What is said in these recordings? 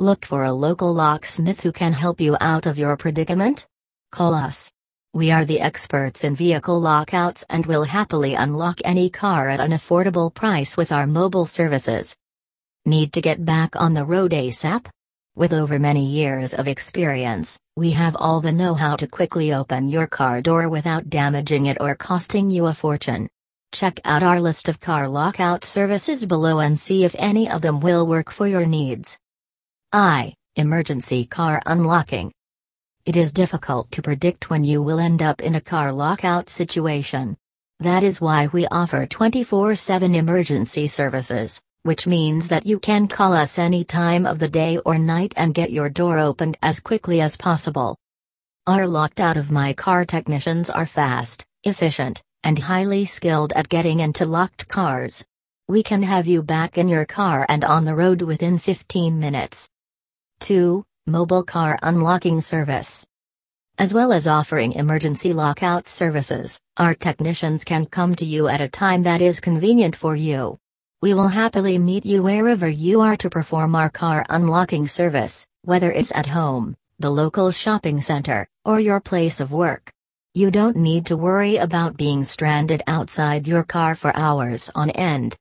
Look for a local locksmith who can help you out of your predicament? Call us. We are the experts in vehicle lockouts and will happily unlock any car at an affordable price with our mobile services. Need to get back on the road ASAP? With over many years of experience, we have all the know how to quickly open your car door without damaging it or costing you a fortune. Check out our list of car lockout services below and see if any of them will work for your needs. I. Emergency car unlocking. It is difficult to predict when you will end up in a car lockout situation. That is why we offer 24 7 emergency services, which means that you can call us any time of the day or night and get your door opened as quickly as possible. Our locked out of my car technicians are fast, efficient, and highly skilled at getting into locked cars. We can have you back in your car and on the road within 15 minutes. 2. Mobile Car Unlocking Service. As well as offering emergency lockout services, our technicians can come to you at a time that is convenient for you. We will happily meet you wherever you are to perform our car unlocking service, whether it's at home, the local shopping center, or your place of work. You don't need to worry about being stranded outside your car for hours on end.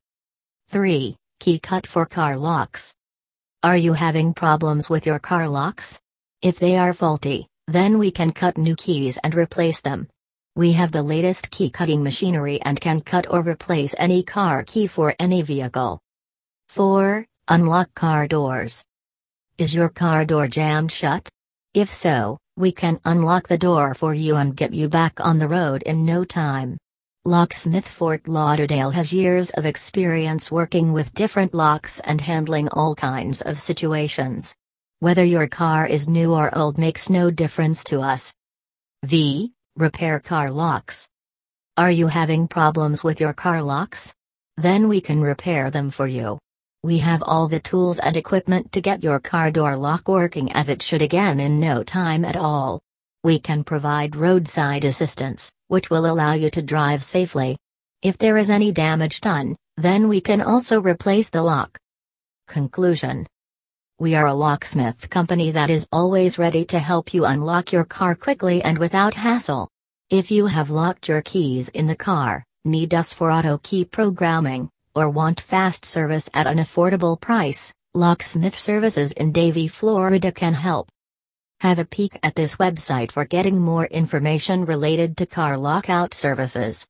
3. Key cut for car locks. Are you having problems with your car locks? If they are faulty, then we can cut new keys and replace them. We have the latest key cutting machinery and can cut or replace any car key for any vehicle. 4. Unlock car doors. Is your car door jammed shut? If so, we can unlock the door for you and get you back on the road in no time. Locksmith Fort Lauderdale has years of experience working with different locks and handling all kinds of situations. Whether your car is new or old makes no difference to us. V. Repair car locks. Are you having problems with your car locks? Then we can repair them for you. We have all the tools and equipment to get your car door lock working as it should again in no time at all. We can provide roadside assistance which will allow you to drive safely. If there is any damage done, then we can also replace the lock. Conclusion We are a locksmith company that is always ready to help you unlock your car quickly and without hassle. If you have locked your keys in the car, need us for auto key programming, or want fast service at an affordable price, Locksmith Services in Davie, Florida can help. Have a peek at this website for getting more information related to car lockout services.